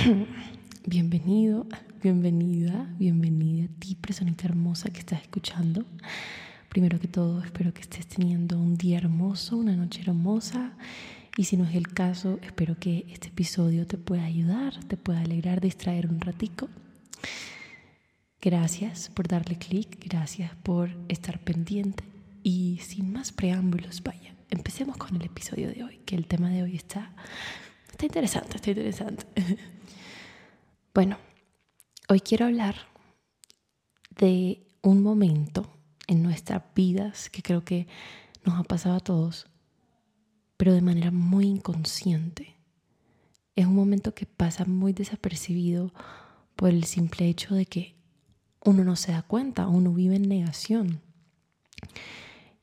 Bienvenido, bienvenida, bienvenida a ti, personita hermosa que estás escuchando. Primero que todo, espero que estés teniendo un día hermoso, una noche hermosa. Y si no es el caso, espero que este episodio te pueda ayudar, te pueda alegrar, distraer un ratico. Gracias por darle clic, gracias por estar pendiente. Y sin más preámbulos, vaya, empecemos con el episodio de hoy, que el tema de hoy está, está interesante, está interesante. Bueno, hoy quiero hablar de un momento en nuestras vidas que creo que nos ha pasado a todos, pero de manera muy inconsciente. Es un momento que pasa muy desapercibido por el simple hecho de que uno no se da cuenta, uno vive en negación.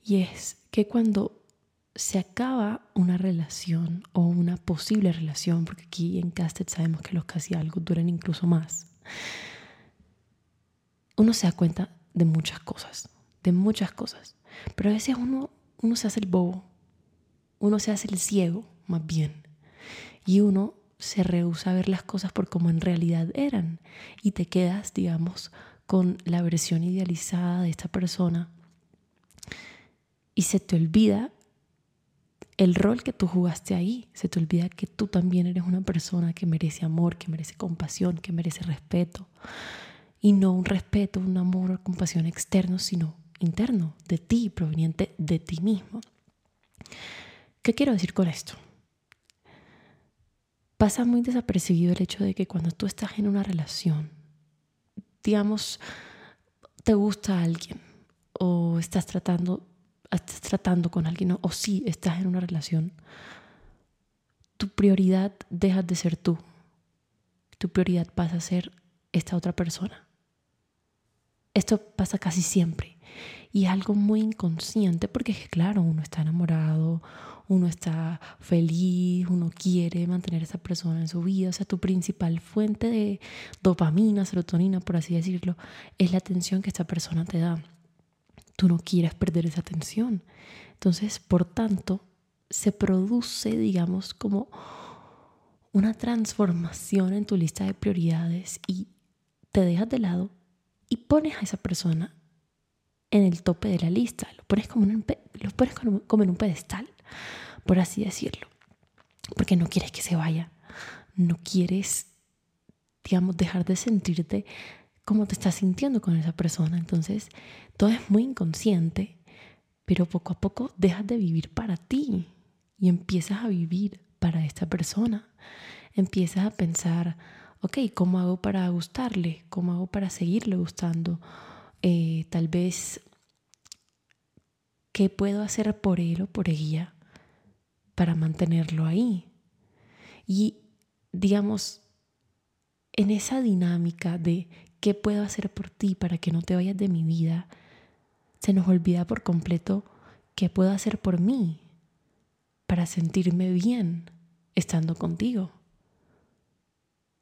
Y es que cuando se acaba una relación o una posible relación, porque aquí en Castet sabemos que los casi algo duran incluso más, uno se da cuenta de muchas cosas, de muchas cosas. Pero a veces uno, uno se hace el bobo, uno se hace el ciego, más bien, y uno se rehúsa a ver las cosas por como en realidad eran. Y te quedas, digamos, con la versión idealizada de esta persona y se te olvida el rol que tú jugaste ahí. Se te olvida que tú también eres una persona que merece amor, que merece compasión, que merece respeto. Y no un respeto, un amor o compasión externo, sino interno, de ti, proveniente de ti mismo. ¿Qué quiero decir con esto? Pasa muy desapercibido el hecho de que cuando tú estás en una relación, digamos, te gusta alguien o estás tratando estás tratando con alguien o si estás en una relación, tu prioridad deja de ser tú. Tu prioridad pasa a ser esta otra persona. Esto pasa casi siempre y es algo muy inconsciente porque claro, uno está enamorado, uno está feliz, uno quiere mantener a esa persona en su vida, o sea, tu principal fuente de dopamina, serotonina, por así decirlo, es la atención que esta persona te da tú no quieres perder esa atención. Entonces, por tanto, se produce, digamos, como una transformación en tu lista de prioridades y te dejas de lado y pones a esa persona en el tope de la lista, lo pones como en un, lo pones como en un pedestal, por así decirlo, porque no quieres que se vaya, no quieres, digamos, dejar de sentirte cómo te estás sintiendo con esa persona. Entonces, todo es muy inconsciente, pero poco a poco dejas de vivir para ti y empiezas a vivir para esta persona. Empiezas a pensar, ok, ¿cómo hago para gustarle? ¿Cómo hago para seguirle gustando? Eh, tal vez, ¿qué puedo hacer por él o por ella para mantenerlo ahí? Y, digamos, en esa dinámica de ¿Qué puedo hacer por ti para que no te vayas de mi vida? Se nos olvida por completo qué puedo hacer por mí para sentirme bien estando contigo.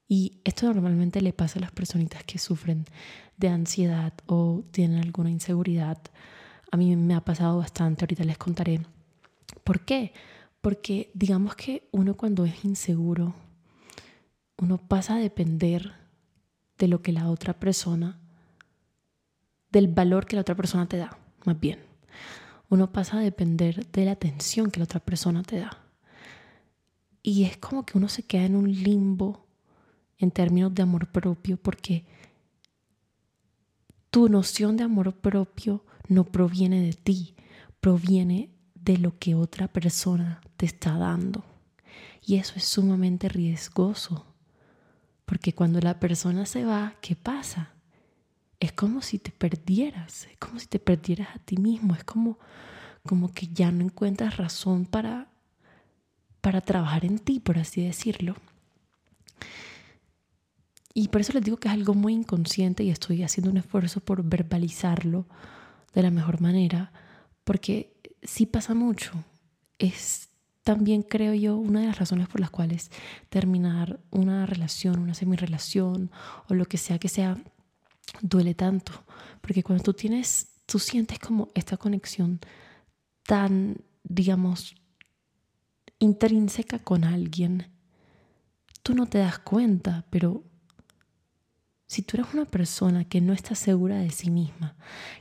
Y esto normalmente le pasa a las personitas que sufren de ansiedad o tienen alguna inseguridad. A mí me ha pasado bastante, ahorita les contaré. ¿Por qué? Porque digamos que uno cuando es inseguro, uno pasa a depender de lo que la otra persona, del valor que la otra persona te da, más bien. Uno pasa a depender de la atención que la otra persona te da. Y es como que uno se queda en un limbo en términos de amor propio porque tu noción de amor propio no proviene de ti, proviene de lo que otra persona te está dando. Y eso es sumamente riesgoso porque cuando la persona se va, ¿qué pasa? Es como si te perdieras, es como si te perdieras a ti mismo, es como, como que ya no encuentras razón para, para trabajar en ti, por así decirlo. Y por eso les digo que es algo muy inconsciente y estoy haciendo un esfuerzo por verbalizarlo de la mejor manera, porque sí pasa mucho. Es también creo yo una de las razones por las cuales terminar una relación, una semirelación o lo que sea que sea, duele tanto. Porque cuando tú tienes, tú sientes como esta conexión tan, digamos, intrínseca con alguien, tú no te das cuenta, pero si tú eres una persona que no está segura de sí misma,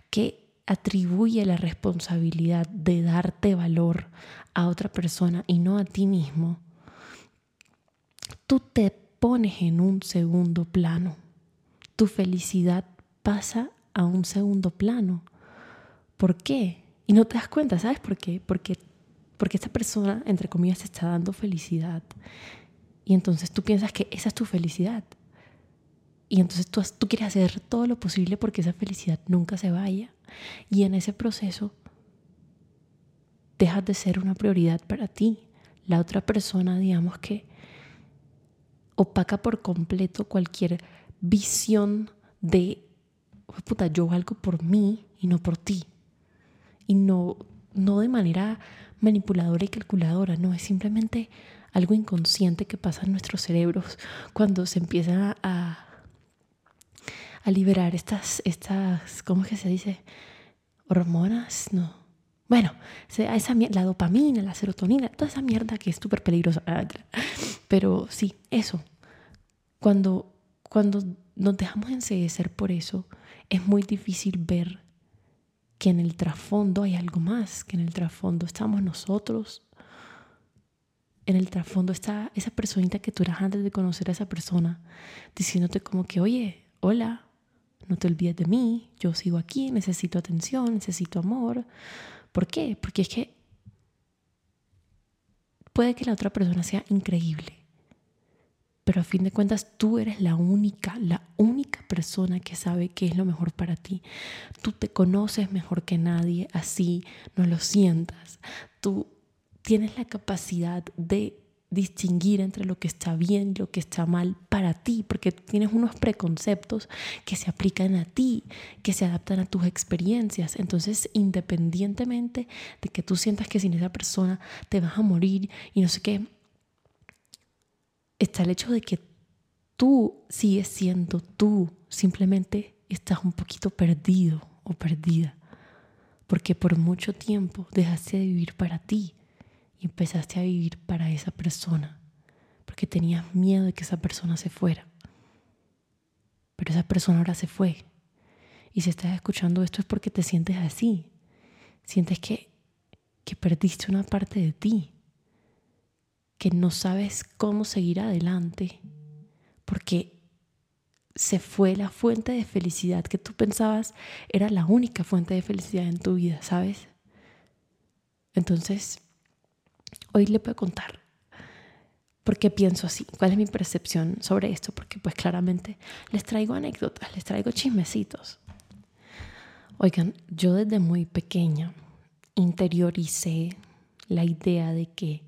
que atribuye la responsabilidad de darte valor a otra persona y no a ti mismo, tú te pones en un segundo plano. Tu felicidad pasa a un segundo plano. ¿Por qué? Y no te das cuenta, ¿sabes por qué? Porque, porque esta persona, entre comillas, te está dando felicidad. Y entonces tú piensas que esa es tu felicidad. Y entonces tú, tú quieres hacer todo lo posible porque esa felicidad nunca se vaya. Y en ese proceso dejas de ser una prioridad para ti. La otra persona, digamos que opaca por completo cualquier visión de, puta, yo valgo por mí y no por ti. Y no, no de manera manipuladora y calculadora, no, es simplemente algo inconsciente que pasa en nuestros cerebros cuando se empieza a, a liberar estas, estas, ¿cómo es que se dice? Hormonas, no. Bueno, esa, la dopamina, la serotonina, toda esa mierda que es súper peligrosa. Pero sí, eso. Cuando, cuando nos dejamos enseguecer por eso, es muy difícil ver que en el trasfondo hay algo más, que en el trasfondo estamos nosotros. En el trasfondo está esa personita que tú eras antes de conocer a esa persona, diciéndote como que, oye, hola, no te olvides de mí, yo sigo aquí, necesito atención, necesito amor. ¿Por qué? Porque es que puede que la otra persona sea increíble, pero a fin de cuentas tú eres la única, la única persona que sabe qué es lo mejor para ti. Tú te conoces mejor que nadie, así no lo sientas. Tú tienes la capacidad de distinguir entre lo que está bien y lo que está mal para ti, porque tienes unos preconceptos que se aplican a ti, que se adaptan a tus experiencias. Entonces, independientemente de que tú sientas que sin esa persona te vas a morir y no sé qué, está el hecho de que tú sigues siendo tú, simplemente estás un poquito perdido o perdida, porque por mucho tiempo dejaste de vivir para ti empezaste a vivir para esa persona, porque tenías miedo de que esa persona se fuera. Pero esa persona ahora se fue. Y si estás escuchando esto es porque te sientes así. Sientes que, que perdiste una parte de ti, que no sabes cómo seguir adelante, porque se fue la fuente de felicidad que tú pensabas era la única fuente de felicidad en tu vida, ¿sabes? Entonces, hoy le puedo contar por qué pienso así, cuál es mi percepción sobre esto, porque pues claramente les traigo anécdotas, les traigo chismecitos. Oigan, yo desde muy pequeña interioricé la idea de que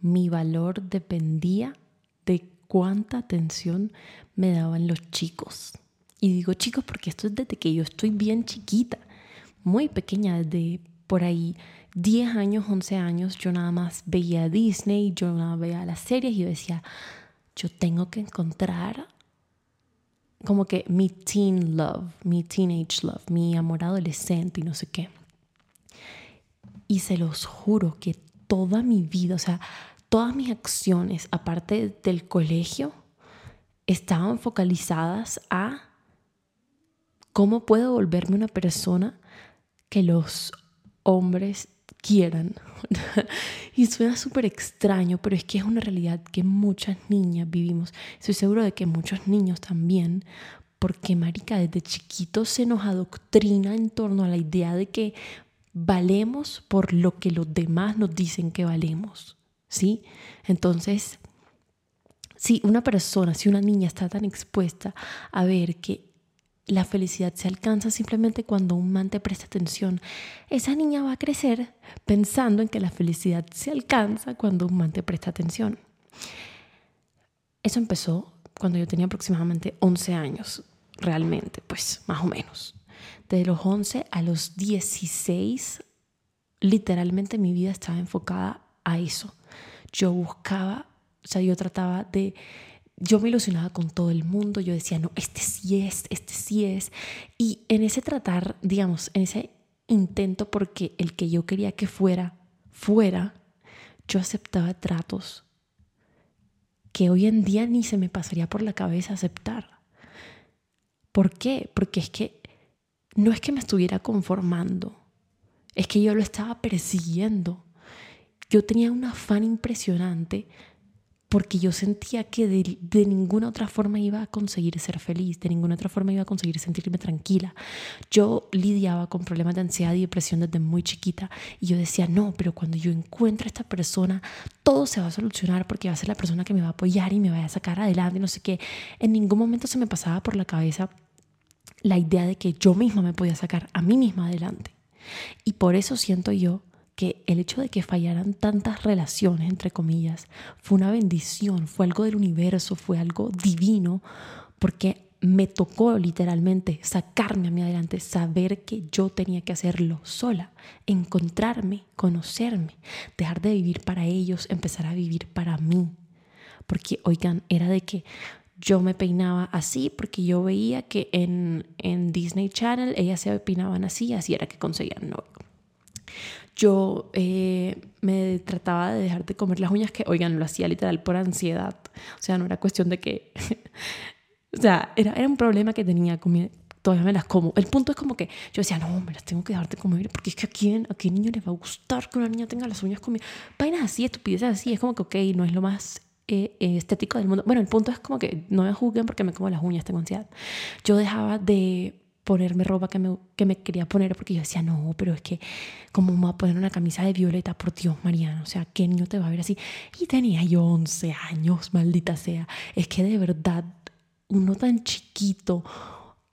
mi valor dependía de cuánta atención me daban los chicos. Y digo chicos porque esto es desde que yo estoy bien chiquita, muy pequeña, desde por ahí 10 años, 11 años, yo nada más veía Disney, yo nada más veía las series y yo decía, yo tengo que encontrar como que mi teen love, mi teenage love, mi amor adolescente y no sé qué. Y se los juro que toda mi vida, o sea, todas mis acciones, aparte del colegio, estaban focalizadas a cómo puedo volverme una persona que los hombres quieran. y suena súper extraño, pero es que es una realidad que muchas niñas vivimos. Estoy seguro de que muchos niños también, porque Marica desde chiquitos se nos adoctrina en torno a la idea de que valemos por lo que los demás nos dicen que valemos. ¿Sí? Entonces, si una persona, si una niña está tan expuesta a ver que la felicidad se alcanza simplemente cuando un man te presta atención. Esa niña va a crecer pensando en que la felicidad se alcanza cuando un man te presta atención. Eso empezó cuando yo tenía aproximadamente 11 años, realmente, pues más o menos. De los 11 a los 16, literalmente mi vida estaba enfocada a eso. Yo buscaba, o sea, yo trataba de yo me ilusionaba con todo el mundo, yo decía, no, este sí es, este sí es. Y en ese tratar, digamos, en ese intento porque el que yo quería que fuera, fuera, yo aceptaba tratos que hoy en día ni se me pasaría por la cabeza aceptar. ¿Por qué? Porque es que no es que me estuviera conformando, es que yo lo estaba persiguiendo. Yo tenía un afán impresionante porque yo sentía que de, ninguna otra forma iba a conseguir ser feliz, de ninguna otra forma iba a conseguir sentirme tranquila. Yo lidiaba con problemas de ansiedad y depresión desde muy chiquita y yo decía, no, pero cuando yo encuentre a esta persona, todo se va a solucionar porque va a ser la persona que me va a apoyar y me va a sacar adelante, no sé qué. En ningún momento se me pasaba por la cabeza la idea de que yo misma me podía sacar a mí misma adelante. Y por eso siento yo que el hecho de que fallaran tantas relaciones, entre comillas, fue una bendición, fue algo del universo, fue algo divino, porque me tocó literalmente sacarme a mí adelante, saber que yo tenía que hacerlo sola, encontrarme, conocerme, dejar de vivir para ellos, empezar a vivir para mí. Porque, oigan, era de que yo me peinaba así porque yo veía que en, en Disney Channel ellas se peinaban así, así era que conseguían novio yo eh, me trataba de dejar de comer las uñas que, oigan, lo hacía literal por ansiedad. O sea, no era cuestión de que... o sea, era, era un problema que tenía, todavía me las como. El punto es como que yo decía, no, me las tengo que dejar de comer porque es que a quién, a qué niño le va a gustar que una niña tenga las uñas comidas. Vainas así, estupideces así, es como que, ok, no es lo más eh, estético del mundo. Bueno, el punto es como que no me juzguen porque me como las uñas, tengo ansiedad. Yo dejaba de ponerme ropa que me, que me quería poner porque yo decía, no, pero es que, ¿cómo me voy a poner una camisa de violeta? Por Dios, Mariana, o sea, ¿qué niño te va a ver así? Y tenía yo 11 años, maldita sea. Es que de verdad, uno tan chiquito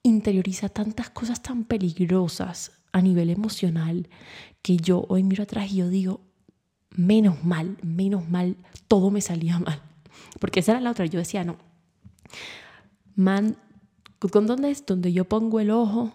interioriza tantas cosas tan peligrosas a nivel emocional que yo hoy miro atrás y yo digo, menos mal, menos mal, todo me salía mal. Porque esa era la otra, yo decía, no, man, dónde es donde yo pongo el ojo,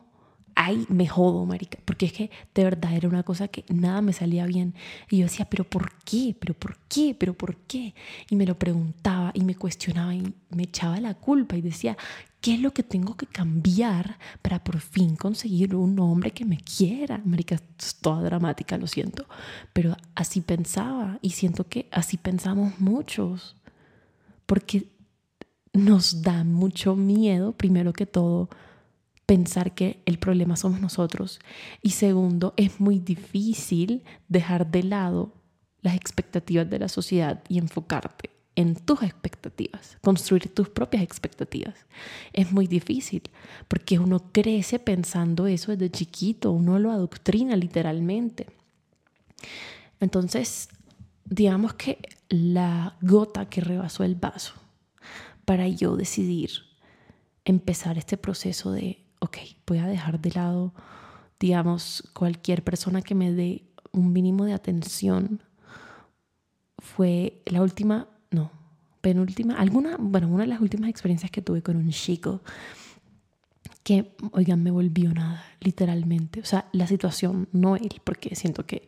ahí me jodo, marica, porque es que de verdad era una cosa que nada me salía bien. Y yo decía, pero ¿por qué? ¿Pero por qué? ¿Pero por qué? Y me lo preguntaba y me cuestionaba y me echaba la culpa y decía, ¿qué es lo que tengo que cambiar para por fin conseguir un hombre que me quiera? Marica, es toda dramática, lo siento, pero así pensaba y siento que así pensamos muchos. Porque nos da mucho miedo, primero que todo, pensar que el problema somos nosotros. Y segundo, es muy difícil dejar de lado las expectativas de la sociedad y enfocarte en tus expectativas, construir tus propias expectativas. Es muy difícil porque uno crece pensando eso desde chiquito, uno lo adoctrina literalmente. Entonces, digamos que la gota que rebasó el vaso para yo decidir empezar este proceso de, ok, voy a dejar de lado, digamos, cualquier persona que me dé un mínimo de atención. Fue la última, no, penúltima, alguna, bueno, una de las últimas experiencias que tuve con un chico que, oigan, me volvió nada, literalmente. O sea, la situación, no él, porque siento que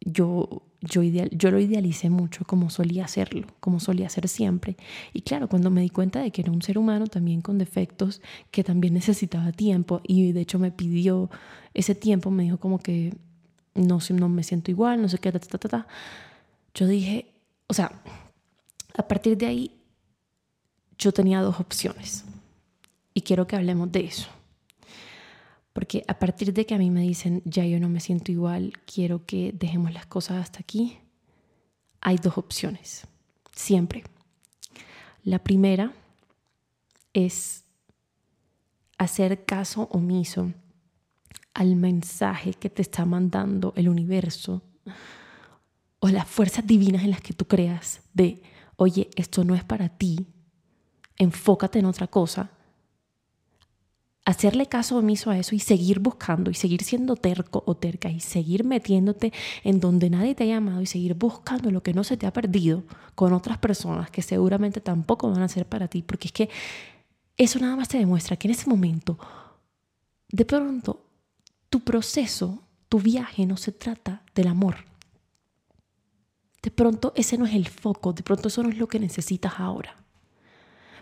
yo yo, ideal, yo lo idealicé mucho como solía hacerlo, como solía hacer siempre. Y claro, cuando me di cuenta de que era un ser humano también con defectos, que también necesitaba tiempo y de hecho me pidió ese tiempo, me dijo como que no, no me siento igual, no sé qué, ta, ta, ta, ta. Yo dije, o sea, a partir de ahí yo tenía dos opciones y quiero que hablemos de eso. Porque a partir de que a mí me dicen, ya yo no me siento igual, quiero que dejemos las cosas hasta aquí, hay dos opciones, siempre. La primera es hacer caso omiso al mensaje que te está mandando el universo o las fuerzas divinas en las que tú creas de, oye, esto no es para ti, enfócate en otra cosa hacerle caso omiso a eso y seguir buscando y seguir siendo terco o terca y seguir metiéndote en donde nadie te ha llamado y seguir buscando lo que no se te ha perdido con otras personas que seguramente tampoco van a ser para ti, porque es que eso nada más te demuestra que en ese momento, de pronto, tu proceso, tu viaje no se trata del amor. De pronto ese no es el foco, de pronto eso no es lo que necesitas ahora.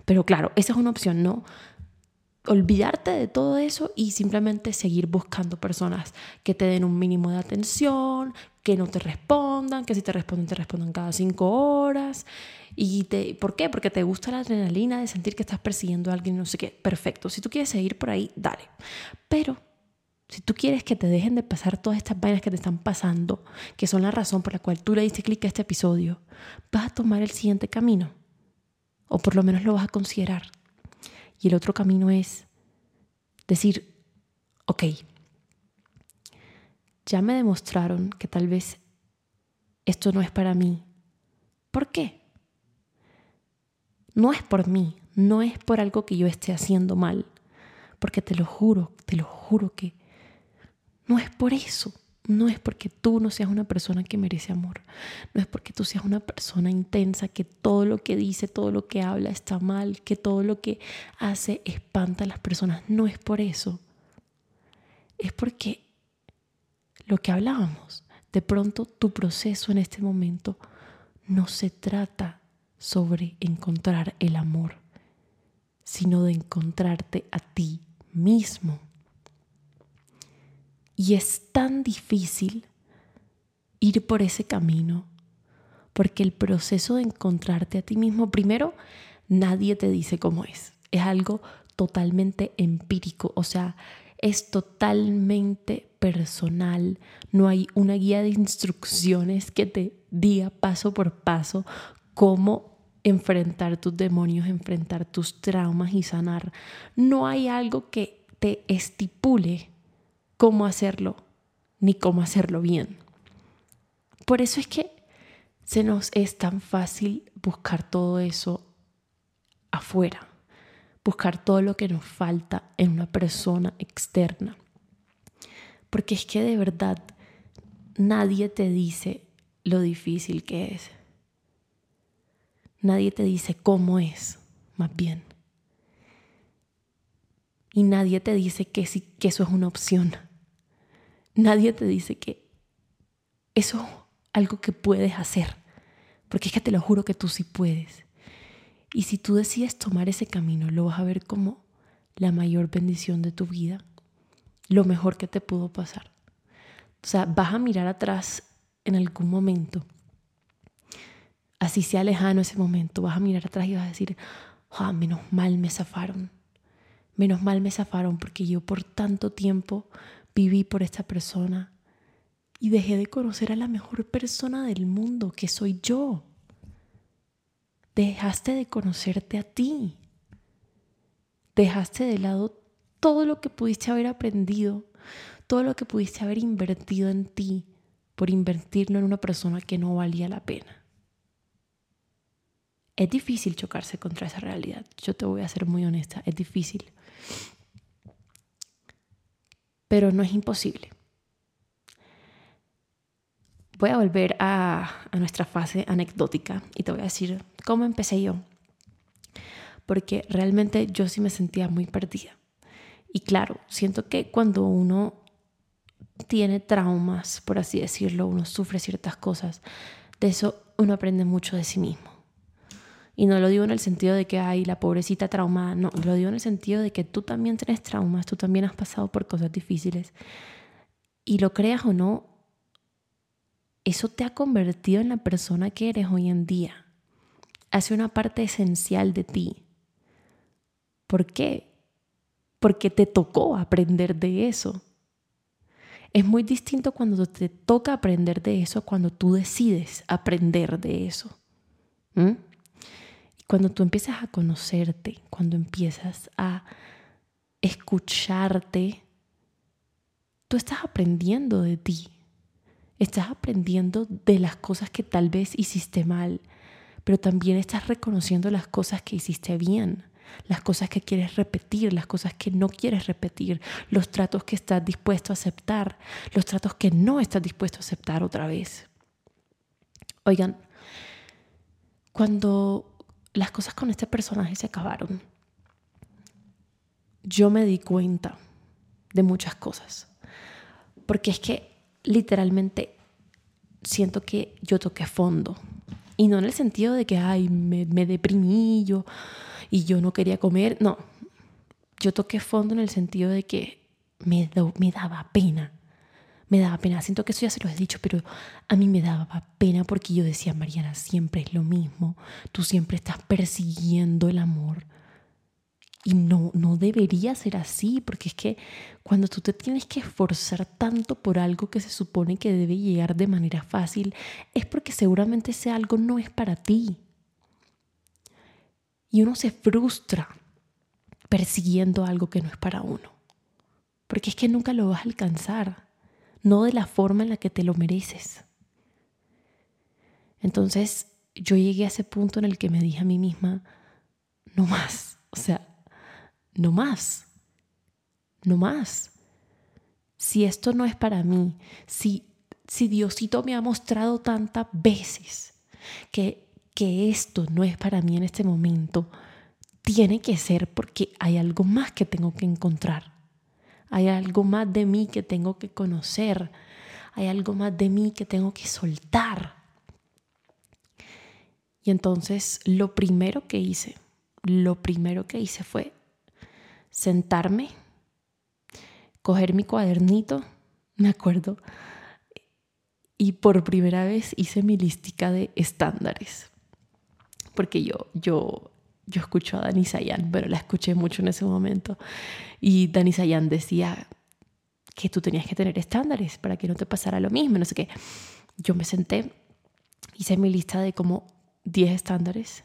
Pero claro, esa es una opción, ¿no? Olvidarte de todo eso y simplemente seguir buscando personas que te den un mínimo de atención, que no te respondan, que si te responden, te respondan cada cinco horas. ¿Y te, por qué? Porque te gusta la adrenalina de sentir que estás persiguiendo a alguien, no sé qué. Perfecto. Si tú quieres seguir por ahí, dale. Pero si tú quieres que te dejen de pasar todas estas vainas que te están pasando, que son la razón por la cual tú le diste clic a este episodio, vas a tomar el siguiente camino. O por lo menos lo vas a considerar. Y el otro camino es decir, ok, ya me demostraron que tal vez esto no es para mí. ¿Por qué? No es por mí, no es por algo que yo esté haciendo mal, porque te lo juro, te lo juro que no es por eso. No es porque tú no seas una persona que merece amor. No es porque tú seas una persona intensa, que todo lo que dice, todo lo que habla está mal, que todo lo que hace espanta a las personas. No es por eso. Es porque lo que hablábamos, de pronto tu proceso en este momento no se trata sobre encontrar el amor, sino de encontrarte a ti mismo. Y es tan difícil ir por ese camino, porque el proceso de encontrarte a ti mismo, primero, nadie te dice cómo es. Es algo totalmente empírico, o sea, es totalmente personal. No hay una guía de instrucciones que te diga paso por paso cómo enfrentar tus demonios, enfrentar tus traumas y sanar. No hay algo que te estipule cómo hacerlo, ni cómo hacerlo bien. Por eso es que se nos es tan fácil buscar todo eso afuera, buscar todo lo que nos falta en una persona externa. Porque es que de verdad nadie te dice lo difícil que es. Nadie te dice cómo es, más bien. Y nadie te dice que, sí, que eso es una opción. Nadie te dice que eso es algo que puedes hacer. Porque es que te lo juro que tú sí puedes. Y si tú decides tomar ese camino, lo vas a ver como la mayor bendición de tu vida, lo mejor que te pudo pasar. O sea, vas a mirar atrás en algún momento, así sea lejano ese momento, vas a mirar atrás y vas a decir, ah, menos mal me zafaron, menos mal me zafaron porque yo por tanto tiempo viví por esta persona y dejé de conocer a la mejor persona del mundo, que soy yo. Dejaste de conocerte a ti. Dejaste de lado todo lo que pudiste haber aprendido, todo lo que pudiste haber invertido en ti por invertirlo en una persona que no valía la pena. Es difícil chocarse contra esa realidad. Yo te voy a ser muy honesta, es difícil pero no es imposible. Voy a volver a, nuestra fase anecdótica y te voy a decir cómo empecé yo. Porque realmente yo sí me sentía muy perdida. Y claro, siento que cuando uno tiene traumas, por así decirlo, uno sufre ciertas cosas, de eso uno aprende mucho de sí mismo. Y no lo digo en el sentido de que hay la pobrecita traumada, no, lo digo en el sentido de que tú también tienes traumas, tú también has pasado por cosas difíciles. Y lo creas o no, eso te ha convertido en la persona que eres hoy en día. Hace una parte esencial de ti. ¿Por qué? Porque te tocó aprender de eso. Es muy distinto cuando te toca aprender de eso, cuando tú decides aprender de eso. ¿Mm? Cuando tú empiezas a conocerte, cuando empiezas a escucharte, tú estás aprendiendo de ti. Estás aprendiendo de las cosas que tal vez hiciste mal, pero también estás reconociendo las cosas que hiciste bien, las cosas que quieres repetir, las cosas que no quieres repetir, los tratos que estás dispuesto a aceptar, los tratos que no estás dispuesto a aceptar otra vez. Oigan, cuando las cosas con este personaje se acabaron. Yo me di cuenta de muchas cosas. Porque es que literalmente siento que yo toqué fondo. Y no en el sentido de que, ay, me, me deprimí yo y yo no quería comer. No, yo toqué fondo en el sentido de que me, me daba pena. Me daba pena. Siento que eso ya se lo he dicho, pero a mí me daba pena porque yo decía, Mariana, siempre es lo mismo. Tú siempre estás persiguiendo el amor. Y no, no debería ser así, porque es que cuando tú te tienes que esforzar tanto por algo que se supone que debe llegar de manera fácil, es porque seguramente ese algo no es para ti. Y uno se frustra persiguiendo algo que no es para uno, porque es que nunca lo vas a alcanzar, no de la forma en la que te lo mereces. Entonces yo llegué a ese punto en el que me dije a mí misma, no más, o sea, no más, no más. Si esto no es para mí, si, si Diosito me ha mostrado tantas veces que, que esto no es para mí en este momento, tiene que ser porque hay algo más que tengo que encontrar. Hay algo más de mí que tengo que conocer. Hay algo más de mí que tengo que soltar. Y entonces lo primero que hice, lo primero que hice fue sentarme, coger mi cuadernito, me acuerdo, y por primera vez hice mi listica de estándares. Porque yo, yo, yo escucho a Dani Sayan, pero la escuché mucho en ese momento. Y Dani Sayan decía que tú tenías que tener estándares para que no te pasara lo mismo, no sé qué. Yo me senté, hice mi lista de como 10 estándares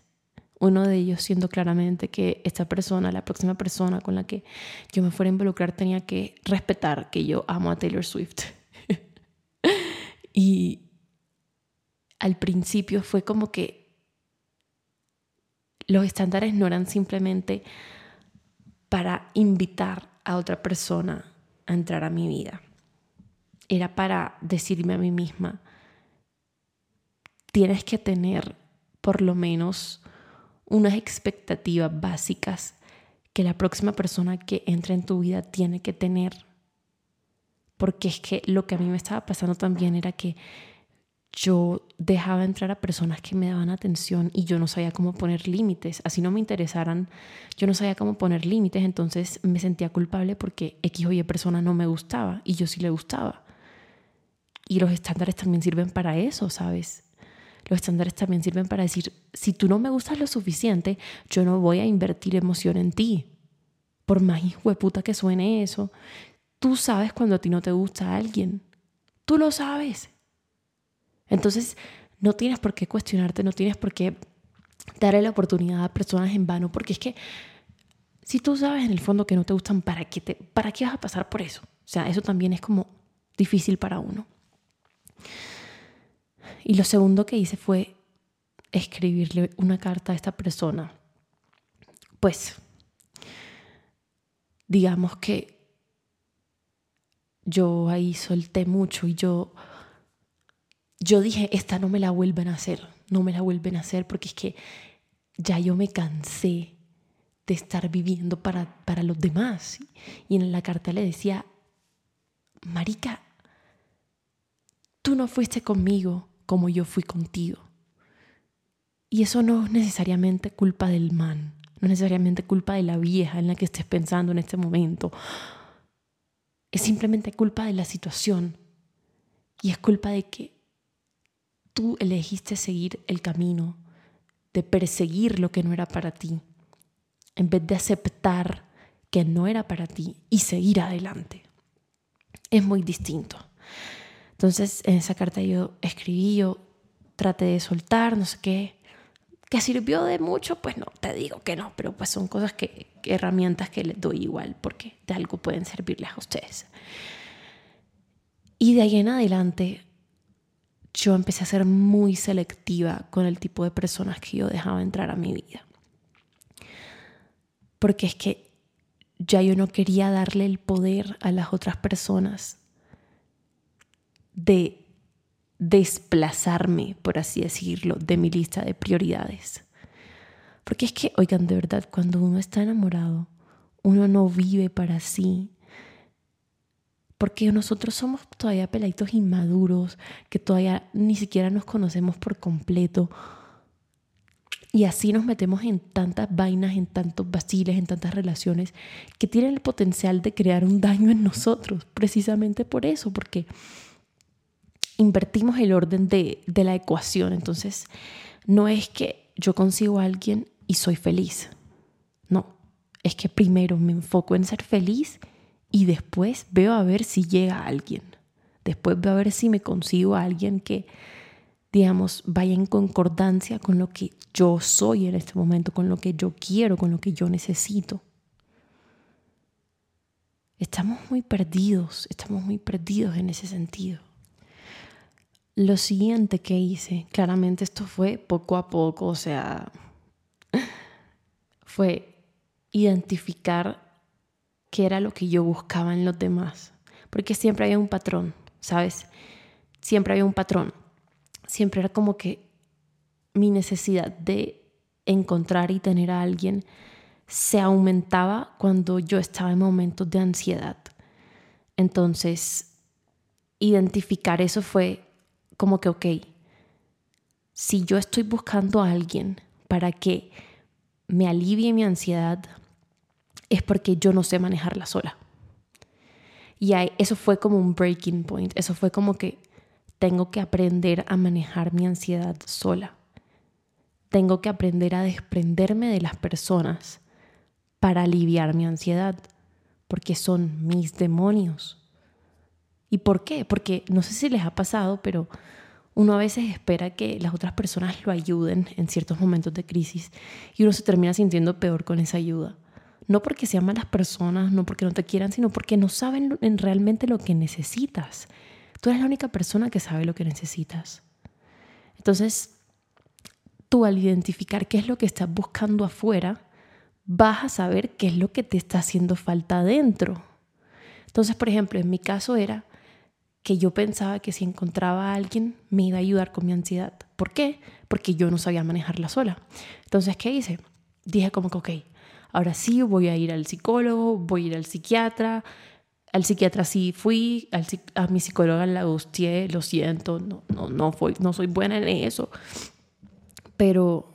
uno de ellos siendo claramente que esta persona, la próxima persona con la que yo me fuera a involucrar, tenía que respetar que yo amo a Taylor Swift. y al principio fue como que los estándares no eran simplemente para invitar a otra persona a entrar a mi vida. Era para decirme a mí misma, tienes que tener por lo menos unas expectativas básicas que la próxima persona que entre en tu vida tiene que tener. Porque es que lo que a mí me estaba pasando también era que yo dejaba entrar a personas que me daban atención y yo no sabía cómo poner límites. Así no me interesaran, yo no sabía cómo poner límites, entonces me sentía culpable porque X o Y persona no me gustaba y yo sí le gustaba. Y los estándares también sirven para eso, ¿sabes? Los estándares también sirven para decir, si tú no me gustas lo suficiente, yo no voy a invertir emoción en ti. Por más puta que suene eso, tú sabes cuando a ti no te gusta alguien. Tú lo sabes. Entonces, no tienes por qué cuestionarte, no tienes por qué darle la oportunidad a personas en vano, porque es que si tú sabes en el fondo que no te gustan, ¿para qué, te, ¿para qué vas a pasar por eso? O sea, eso también es como difícil para uno. Y lo segundo que hice fue escribirle una carta a esta persona. Pues, digamos que yo ahí solté mucho y yo, yo dije, esta no me la vuelven a hacer, no me la vuelven a hacer porque es que ya yo me cansé de estar viviendo para, para los demás. Y en la carta le decía, Marica, tú no fuiste conmigo como yo fui contigo. Y eso no es necesariamente culpa del man, no es necesariamente culpa de la vieja en la que estés pensando en este momento. Es simplemente culpa de la situación. Y es culpa de que tú elegiste seguir el camino, de perseguir lo que no era para ti, en vez de aceptar que no era para ti y seguir adelante. Es muy distinto. Entonces en esa carta yo escribí, yo traté de soltar, no sé qué. ¿Que sirvió de mucho? Pues no, te digo que no, pero pues son cosas que, herramientas que les doy igual porque de algo pueden servirles a ustedes. Y de ahí en adelante yo empecé a ser muy selectiva con el tipo de personas que yo dejaba entrar a mi vida. Porque es que ya yo no quería darle el poder a las otras personas de desplazarme, por así decirlo, de mi lista de prioridades. Porque es que, oigan, de verdad, cuando uno está enamorado, uno no vive para sí. Porque nosotros somos todavía peladitos inmaduros, que todavía ni siquiera nos conocemos por completo. Y así nos metemos en tantas vainas, en tantos vaciles, en tantas relaciones que tienen el potencial de crear un daño en nosotros, precisamente por eso, porque invertimos el orden de, de la ecuación. Entonces, no es que yo consigo a alguien y soy feliz. No, es que primero me enfoco en ser feliz y después veo a ver si llega alguien. Después veo a ver si me consigo a alguien que digamos, vaya en concordancia con lo que yo soy en este momento, con lo que yo quiero, con lo que yo necesito. Estamos muy perdidos, estamos muy perdidos en ese sentido. Lo siguiente que hice, claramente esto fue poco a poco, o sea, fue identificar qué era lo que yo buscaba en los demás, porque siempre había un patrón, ¿sabes? Siempre había un patrón siempre era como que mi necesidad de encontrar y tener a alguien se aumentaba cuando yo estaba en momentos de ansiedad. Entonces, identificar eso fue como que, ok, si yo estoy buscando a alguien para que me alivie mi ansiedad, es porque yo no sé manejarla sola. Y eso fue como un breaking point, eso fue como que tengo que aprender a manejar mi ansiedad sola. Tengo que aprender a desprenderme de las personas para aliviar mi ansiedad, porque son mis demonios. ¿Y por qué? Porque no sé si les ha pasado, pero uno a veces espera que las otras personas lo ayuden en ciertos momentos de crisis y uno se termina sintiendo peor con esa ayuda. No porque sean malas personas, no porque no te quieran, sino porque no saben realmente lo que necesitas. Tú eres la única persona que sabe lo que necesitas. Entonces, tú al identificar qué es lo que estás buscando afuera, vas a saber qué es lo que te está haciendo falta adentro. Entonces, por ejemplo, en mi caso era que yo pensaba que si encontraba a alguien me iba a ayudar con mi ansiedad. ¿Por qué? Porque yo no sabía manejarla sola. Entonces, ¿qué hice? Dije como que, ok, ahora sí voy a ir al psicólogo, voy a ir al psiquiatra, al psiquiatra sí fui, a mi psicóloga la gustié, lo siento, no, no, no, fui, no soy buena en eso. Pero,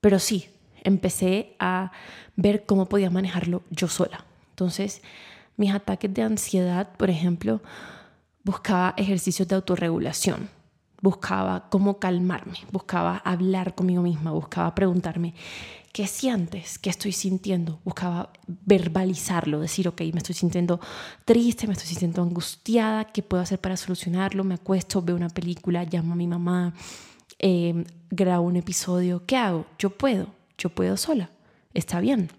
pero sí, empecé a ver cómo podía manejarlo yo sola. Entonces, mis ataques de ansiedad, por ejemplo, buscaba ejercicios de autorregulación, buscaba cómo calmarme, buscaba hablar conmigo misma, buscaba preguntarme, ¿qué sientes? ¿Qué estoy sintiendo? Buscaba verbalizarlo, decir, ok, me estoy sintiendo triste, me estoy sintiendo angustiada, ¿qué puedo hacer para solucionarlo? Me acuesto, veo una película, llamo a mi mamá, eh, grabo un episodio, ¿qué hago? Yo puedo, yo puedo sola, está bien.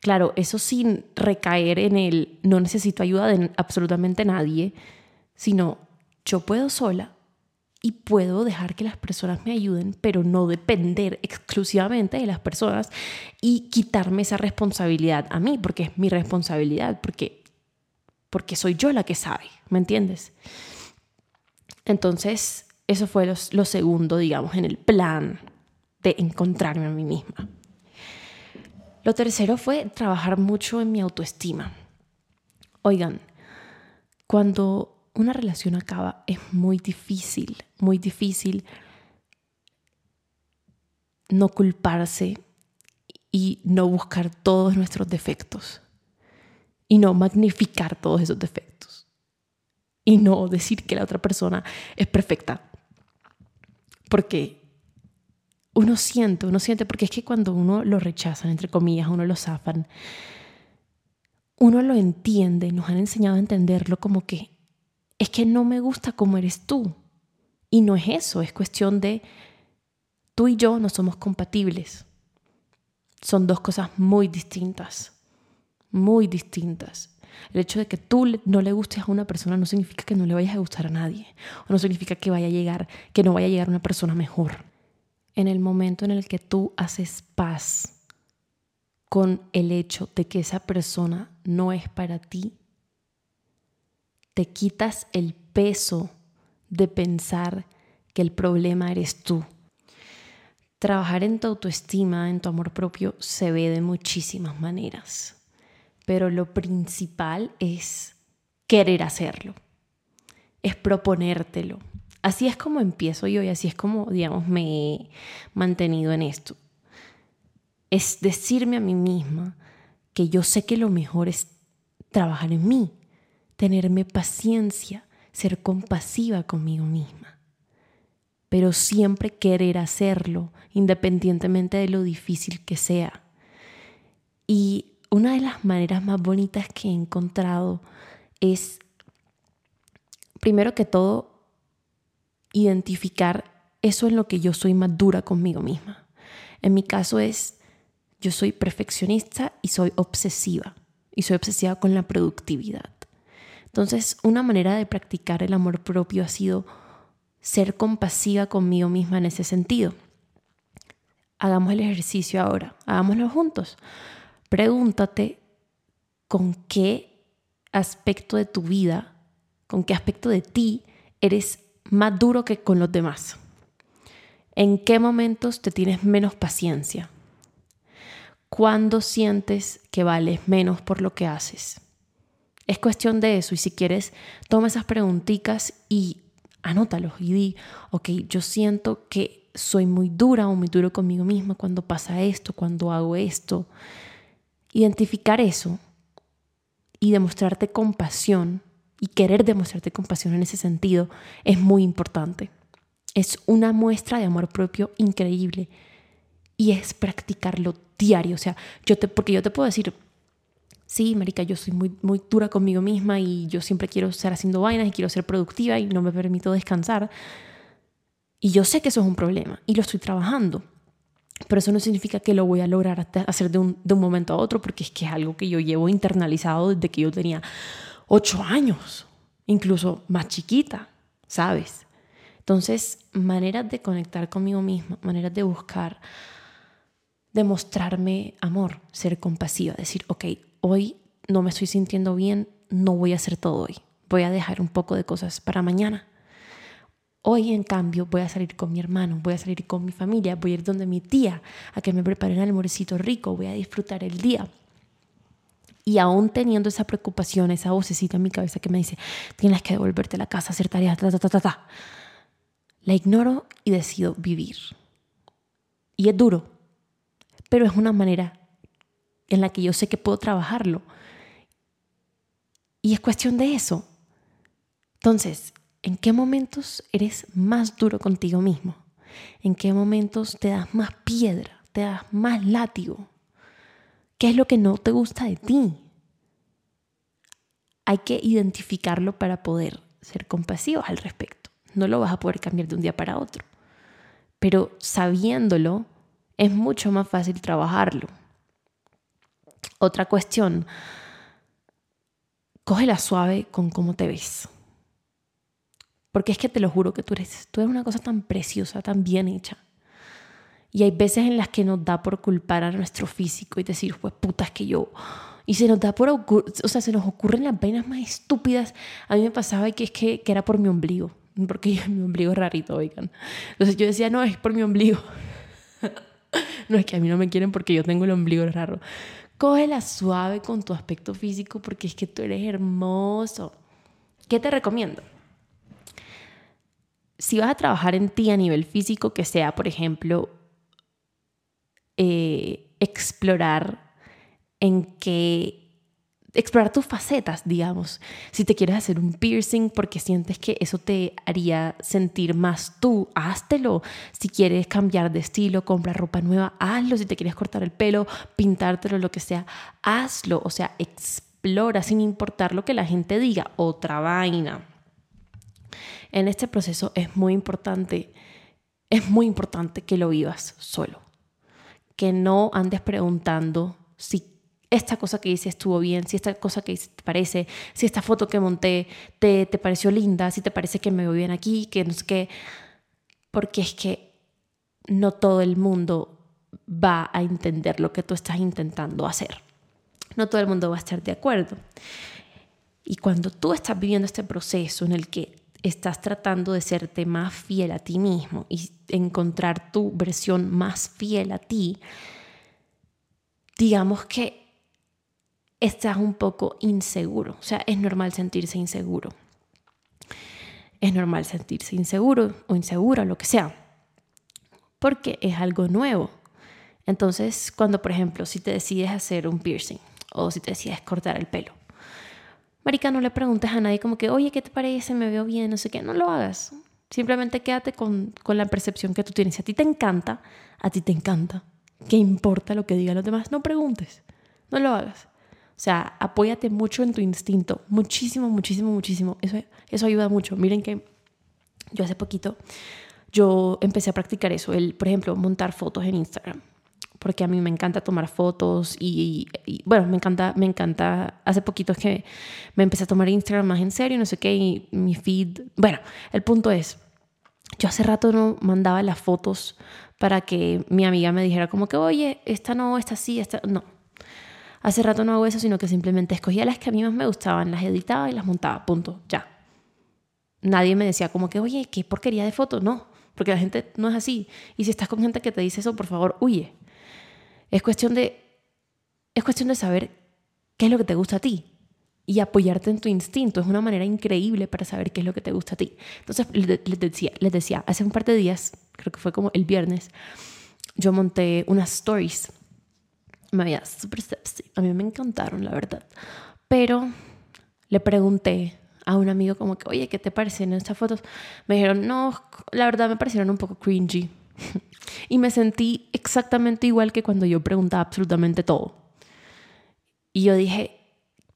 Claro, eso sin recaer en el no necesito ayuda de absolutamente nadie, sino yo puedo sola, y puedo dejar que las personas me ayuden, pero no depender exclusivamente de las personas y quitarme esa responsabilidad a mí, porque es mi responsabilidad, porque, porque soy yo la que sabe, ¿me entiendes? Entonces, eso fue lo, segundo, digamos, en el plan de encontrarme a mí misma. Lo tercero fue trabajar mucho en mi autoestima. Oigan, cuando una relación acaba, es muy difícil, muy difícil no culparse y no buscar todos nuestros defectos y no magnificar todos esos defectos y no decir que la otra persona es perfecta. Porque uno siente, uno siente, porque es que cuando uno lo rechazan, entre comillas, uno lo zafan, uno lo entiende, nos han enseñado a entenderlo como que es que no me gusta como eres tú. Y no es eso, es cuestión de tú y yo no somos compatibles. Son dos cosas muy distintas, muy distintas. El hecho de que tú no le gustes a una persona no significa que no le vayas a gustar a nadie, o no significa que vaya a llegar, que no vaya a llegar una persona mejor. En el momento en el que tú haces paz con el hecho de que esa persona no es para ti, te quitas el peso de pensar que el problema eres tú. Trabajar en tu autoestima, en tu amor propio, se ve de muchísimas maneras, pero lo principal es querer hacerlo, es proponértelo, Así es como empiezo yo y así es como, digamos, me he mantenido en esto. Es decirme a mí misma que yo sé que lo mejor es trabajar en mí, tenerme paciencia, ser compasiva conmigo misma, pero siempre querer hacerlo independientemente de lo difícil que sea. Y una de las maneras más bonitas que he encontrado es, primero que todo, identificar eso en lo que yo soy más dura conmigo misma. En mi caso es, yo soy perfeccionista y soy obsesiva, y soy obsesiva con la productividad. Entonces, una manera de practicar el amor propio ha sido ser compasiva conmigo misma en ese sentido. Hagamos el ejercicio ahora, hagámoslo juntos. Pregúntate con qué aspecto de tu vida, con qué aspecto de ti eres más duro que con los demás. ¿En qué momentos te tienes menos paciencia? ¿Cuándo sientes que vales menos por lo que haces? Es cuestión de eso y si quieres, toma esas preguntitas y anótalos y di, ok, yo siento que soy muy dura o muy duro conmigo misma cuando pasa esto, cuando hago esto. Identificar eso y demostrarte compasión y querer demostrarte compasión en ese sentido es muy importante. Es una muestra de amor propio increíble y es practicarlo diario. O sea, yo te, porque yo te puedo decir, sí, marica, yo soy muy, muy dura conmigo misma y yo siempre quiero estar haciendo vainas y quiero ser productiva y no me permito descansar. Y yo sé que eso es un problema y lo estoy trabajando. Pero eso no significa que lo voy a lograr hacer de un, de un momento a otro, porque es que es algo que yo llevo internalizado desde que yo tenía ocho años, incluso más chiquita, ¿sabes? Entonces, maneras de conectar conmigo misma, maneras de buscar demostrarme amor, ser compasiva, decir, ok, hoy no me estoy sintiendo bien, no voy a hacer todo hoy, voy a dejar un poco de cosas para mañana. Hoy, en cambio, voy a salir con mi hermano, voy a salir con mi familia, voy a ir donde mi tía a que me preparen el almuercito rico, voy a disfrutar el día. Y aún teniendo esa preocupación, esa vocecita en mi cabeza que me dice, tienes que devolverte a la casa, hacer tareas, ta, ta, ta, ta, ta, la ignoro y decido vivir. Y es duro, pero es una manera en la que yo sé que puedo trabajarlo. Y es cuestión de eso. Entonces, ¿en qué momentos eres más duro contigo mismo? ¿En qué momentos te das más piedra, te das más látigo? ¿Qué es lo que no te gusta de ti? Hay que identificarlo para poder ser compasivos al respecto. No lo vas a poder cambiar de un día para otro. Pero sabiéndolo, es mucho más fácil trabajarlo. Otra cuestión, cógela suave con cómo te ves. Porque es que te lo juro que tú eres, tú eres una cosa tan preciosa, tan bien hecha. Y hay veces en las que nos da por culpar a nuestro físico y decir, pues puta, que yo... Y se nos da por... O sea, se nos ocurren las vainas más estúpidas. A mí me pasaba que es que era por mi ombligo. Porque yo, mi ombligo es rarito, oigan. Entonces yo decía, no, es por mi ombligo. no es que a mí no me quieren porque yo tengo el ombligo raro. Cógela suave con tu aspecto físico porque es que tú eres hermoso. ¿Qué te recomiendo? Si vas a trabajar en ti a nivel físico, que sea, por ejemplo, eh, explorar en qué explorar tus facetas, digamos. Si te quieres hacer un piercing porque sientes que eso te haría sentir más tú, háztelo. Si quieres cambiar de estilo, compra ropa nueva, hazlo. Si te quieres cortar el pelo, pintártelo, lo que sea, hazlo. O sea, explora sin importar lo que la gente diga. Otra vaina. En este proceso es muy importante, es muy importante que lo vivas solo. Que no andes preguntando si esta cosa que hice estuvo bien, si esta cosa que hice te parece, si esta foto que monté te, te pareció linda, si te parece que me veo bien aquí, que no sé qué. Porque es que no todo el mundo va a entender lo que tú estás intentando hacer. No todo el mundo va a estar de acuerdo. Y cuando tú estás viviendo este proceso en el que estás tratando de serte más fiel a ti mismo y encontrar tu versión más fiel a ti, digamos que estás un poco inseguro. O sea, es normal sentirse inseguro. es normal sentirse inseguro o insegura, lo que sea, porque es algo nuevo. Entonces, cuando, por ejemplo, si te decides hacer un piercing o si te decides cortar el pelo, Marica, no le preguntes a nadie como que, oye, ¿qué te parece? Me veo bien, no sé qué. No lo hagas. Simplemente quédate con, con la percepción que tú tienes. Si a ti te encanta, a ti te encanta. ¿Qué importa lo que digan los demás? No preguntes. No lo hagas. O sea, apóyate mucho en tu instinto. Muchísimo, muchísimo, muchísimo. Eso, eso ayuda mucho. Miren que yo hace poquito, yo empecé a practicar eso. El, por ejemplo, montar fotos en Instagram. Porque a mí me encanta tomar fotos y, bueno, me encanta, me encanta. Hace poquito es que me empecé a tomar Instagram más en serio, no sé qué, y mi feed. Bueno, el punto es, yo hace rato no mandaba las fotos para que mi amiga me dijera como que, oye, esta no, esta sí, esta no. Hace rato no hago eso, sino que simplemente escogía las que a mí más me gustaban, las editaba y las montaba, punto, ya. Nadie me decía como que, oye, qué porquería de foto, no, porque la gente no es así. Y si estás con gente que te dice eso, por favor, huye. Es cuestión de, es cuestión de saber qué es lo que te gusta a ti y apoyarte en tu instinto. Es una manera increíble para saber qué es lo que te gusta a ti. Entonces, les decía, les decía hace un par de días, creo que fue como el viernes, yo monté unas stories me veía súper sexy. A mí me encantaron, la verdad. Pero le pregunté a un amigo como que, oye, ¿qué te parecen estas fotos? Me dijeron, no, la verdad me parecieron un poco cringy. y me sentí exactamente igual que cuando yo preguntaba absolutamente todo. Y yo dije,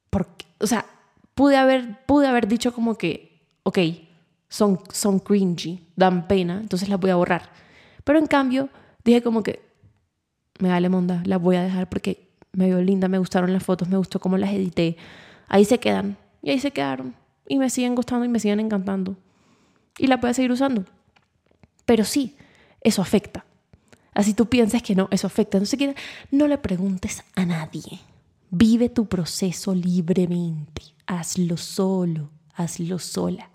¿por qué? O sea, pude haber, pude haber dicho como que, ok, son, son cringy, dan pena, entonces las voy a borrar. Pero en cambio, dije como que, me vale monda, las voy a dejar porque me veo linda, me gustaron las fotos, me gustó cómo las edité. Ahí se quedan y ahí se quedaron y me siguen gustando y me siguen encantando. Y la puedes seguir usando. Pero sí, eso afecta. Así tú piensas que no, eso afecta. No, sé no le preguntes a nadie. Vive tu proceso libremente. Hazlo solo, hazlo sola.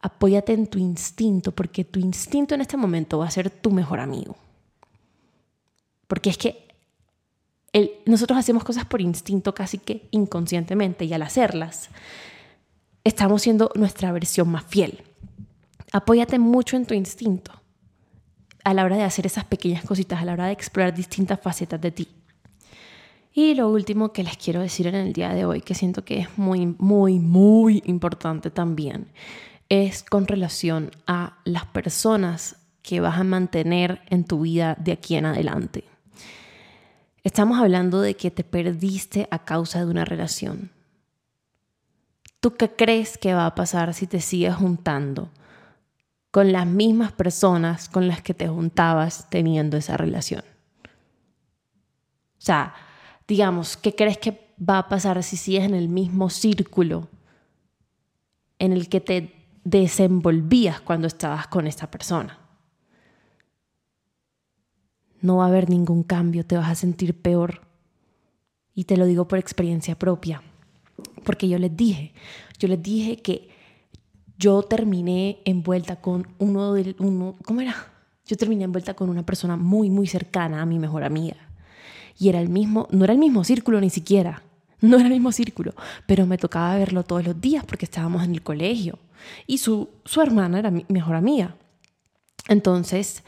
Apóyate en tu instinto porque tu instinto en este momento va a ser tu mejor amigo. Porque es que nosotros hacemos cosas por instinto casi que inconscientemente y al hacerlas estamos siendo nuestra versión más fiel. Apóyate mucho en tu instinto a la hora de hacer esas pequeñas cositas, a la hora de explorar distintas facetas de ti. Y lo último que les quiero decir en el día de hoy, que siento que es muy, muy, muy importante también, es con relación a las personas que vas a mantener en tu vida de aquí en adelante. Estamos hablando de que te perdiste a causa de una relación. ¿Tú qué crees que va a pasar si te sigues juntando con las mismas personas con las que te juntabas teniendo esa relación? O sea, digamos, ¿qué crees que va a pasar si sigues en el mismo círculo en el que te desenvolvías cuando estabas con esa persona? No va a haber ningún cambio, te vas a sentir peor. Y te lo digo por experiencia propia, porque yo les dije, yo les dije que yo terminé envuelta con uno de uno, ¿cómo era? Yo terminé envuelta con una persona muy muy cercana a mi mejor amiga. Y era el mismo, no era el mismo círculo ni siquiera. No era el mismo círculo, pero me tocaba verlo todos los días porque estábamos en el colegio. Y su, su hermana era mi mejor amiga. Entonces,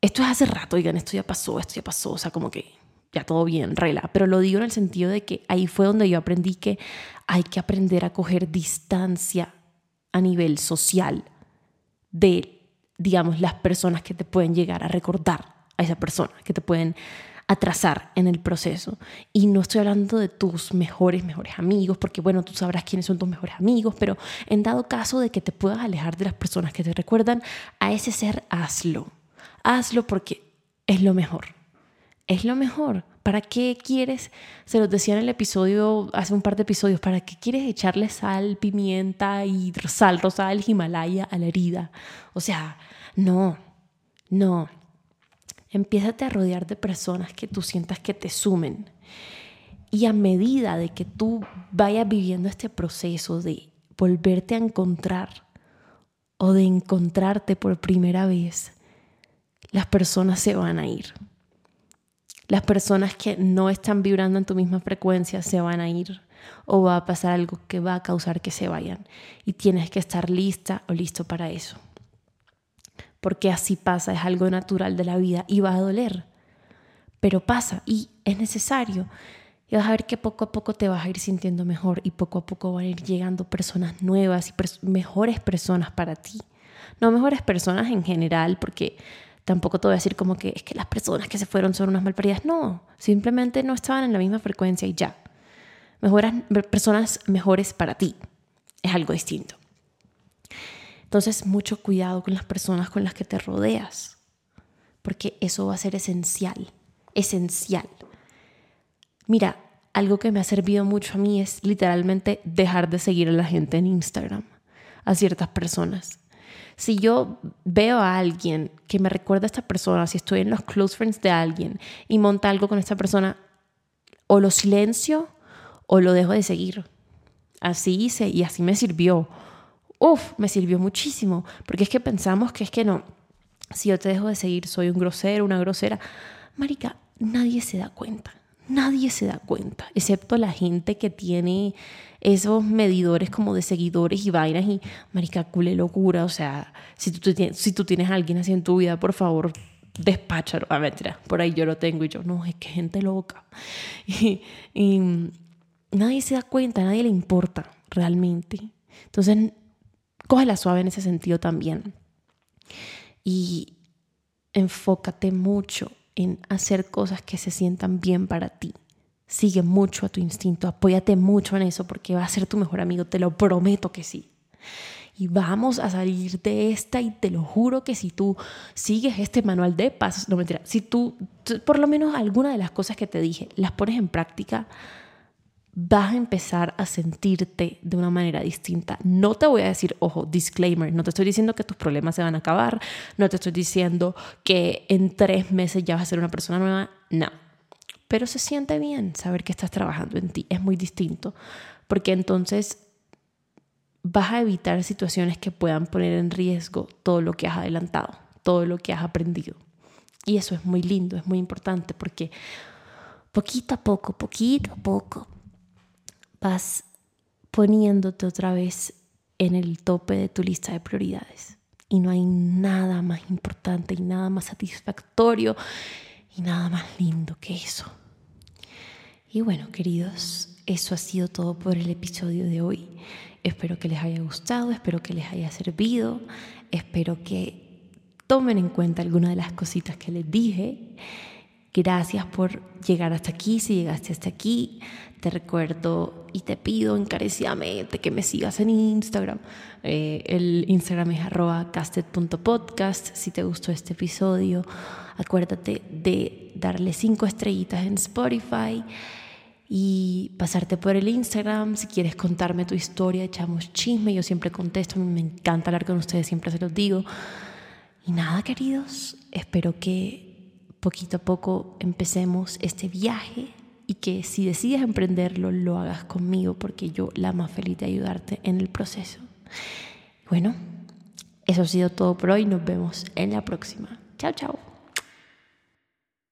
esto es hace rato, oigan, esto ya pasó, esto ya pasó, o sea, como que ya todo bien, rela, pero lo digo en el sentido de que ahí fue donde yo aprendí que hay que aprender a coger distancia a nivel social de, digamos, las personas que te pueden llegar a recordar a esa persona, que te pueden atrasar en el proceso. Y no estoy hablando de tus mejores, mejores amigos, porque bueno, tú sabrás quiénes son tus mejores amigos, pero en dado caso de que te puedas alejar de las personas que te recuerdan a ese ser, hazlo hazlo porque es lo mejor. Es lo mejor. ¿Para qué quieres? Se los decía en el episodio, hace un par de episodios, ¿para qué quieres echarle sal, pimienta y sal rosada del Himalaya a la herida? O sea, no, no. Empiézate a rodear de personas que tú sientas que te sumen. Y a medida de que tú vayas viviendo este proceso de volverte a encontrar o de encontrarte por primera vez, las personas se van a ir. Las personas que no están vibrando en tu misma frecuencia se van a ir. o va a pasar algo que va a causar que se vayan y tienes que estar lista o listo para eso. Porque así pasa, es algo natural de la vida y va a doler, pero pasa y es necesario. Y vas a ver que poco a poco te vas a ir sintiendo mejor y poco a poco van a ir llegando personas nuevas y mejores personas para ti. No mejores personas en general, porque tampoco te voy a decir como que es que las personas que se fueron son unas malparidas. No, simplemente no estaban en la misma frecuencia y ya. Mejoras, personas mejores para ti. Es algo distinto. Entonces, mucho cuidado con las personas con las que te rodeas, porque eso va a ser esencial, esencial. Mira, algo que me ha servido mucho a mí es literalmente dejar de seguir a la gente en Instagram, a ciertas personas. Si yo veo a alguien que me recuerda a esta persona, si estoy en los close friends de alguien y monta algo con esta persona, o lo silencio o lo dejo de seguir. Así hice y así me sirvió. Uf, me sirvió muchísimo, porque es que pensamos que es que no, si yo te dejo de seguir soy un grosero, una grosera. Marica, nadie se da cuenta. Nadie se da cuenta, excepto la gente que tiene esos medidores como de seguidores y vainas y marica, cule locura. O sea, si tú, si tú tienes a alguien así en tu vida, por favor, despáchalo. A ver, por ahí yo lo tengo y yo, no, es que gente loca. Y, y nadie se da cuenta, nadie le importa realmente. Entonces, la suave en ese sentido también. Y enfócate mucho en hacer cosas que se sientan bien para ti. Sigue mucho a tu instinto, apóyate mucho en eso porque va a ser tu mejor amigo, te lo prometo que sí. Y vamos a salir de esta y te lo juro que si tú sigues este manual de pasos, no mentira, si tú por lo menos alguna de las cosas que te dije las pones en práctica, vas a empezar a sentirte de una manera distinta. No te voy a decir, ojo, disclaimer, no te estoy diciendo que tus problemas se van a acabar, no te estoy diciendo que en tres meses ya vas a ser una persona nueva, no. Pero se siente bien saber que estás trabajando en ti, es muy distinto, porque entonces vas a evitar situaciones que puedan poner en riesgo todo lo que has adelantado, todo lo que has aprendido. Y eso es muy lindo, es muy importante, porque poquito a poco, poquito a poco, vas poniéndote otra vez en el tope de tu lista de prioridades. Y no hay nada más importante y nada más satisfactorio y nada más lindo que eso. Y bueno, queridos, eso ha sido todo por el episodio de hoy. Espero que les haya gustado, espero que les haya servido, espero que tomen en cuenta algunas de las cositas que les dije. Gracias por llegar hasta aquí, si llegaste hasta aquí. Te recuerdo y te pido encarecidamente que me sigas en Instagram. Eh, el Instagram es arroba casted.podcast. Si te gustó este episodio, acuérdate de darle cinco estrellitas en Spotify y pasarte por el Instagram. Si quieres contarme tu historia, echamos chisme. Yo siempre contesto, me encanta hablar con ustedes, siempre se los digo. Y nada, queridos, espero que poquito a poco empecemos este viaje y que si decides emprenderlo lo hagas conmigo porque yo la más feliz de ayudarte en el proceso. Bueno, eso ha sido todo por hoy. Nos vemos en la próxima. Chao, chao.